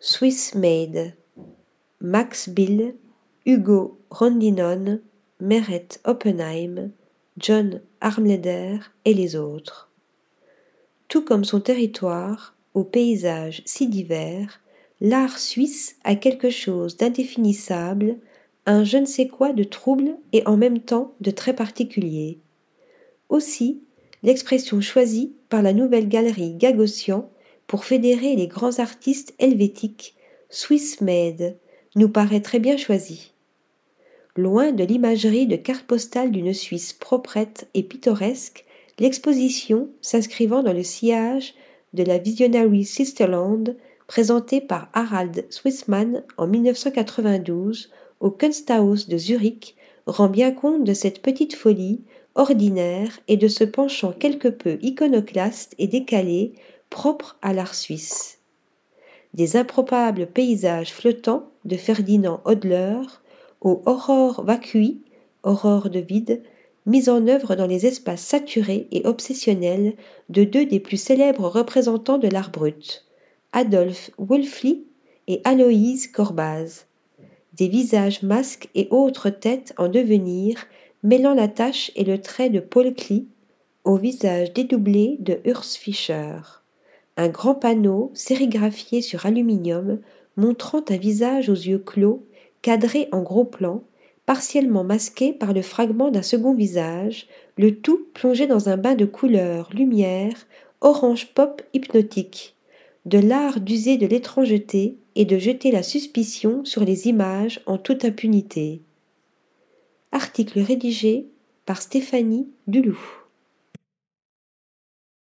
Swiss Max Bill, Hugo Rondinon, Meret Oppenheim, John Armleder et les autres. Tout comme son territoire, au paysage si divers, l'art suisse a quelque chose d'indéfinissable, un je ne sais quoi de trouble et en même temps de très particulier. Aussi, l'expression choisie par la nouvelle galerie Gagossian pour fédérer les grands artistes helvétiques, Swiss Made, nous paraît très bien choisie. Loin de l'imagerie de carte postale d'une Suisse proprette et pittoresque, l'exposition, s'inscrivant dans le sillage de la Visionary Sisterland, présentée par Harald Swissman en 1992 au Kunsthaus de Zurich, rend bien compte de cette petite folie ordinaire et de ce penchant quelque peu iconoclaste et décalé propre à l'art suisse. Des improbables paysages flottants de Ferdinand Hodler aux aurores vacui, aurores de vide, mises en œuvre dans les espaces saturés et obsessionnels de deux des plus célèbres représentants de l'art brut, Adolphe Wolfli et Aloïse Corbaz. Des visages masques et autres têtes en devenir, mêlant la tache et le trait de Paul Klee au visage dédoublé de Urs Fischer. Un grand panneau sérigraphié sur aluminium montrant un visage aux yeux clos, cadré en gros plan, partiellement masqué par le fragment d'un second visage, le tout plongé dans un bain de couleurs, lumière, orange pop hypnotique, de l'art d'user de l'étrangeté et de jeter la suspicion sur les images en toute impunité. Article rédigé par Stéphanie Duloup.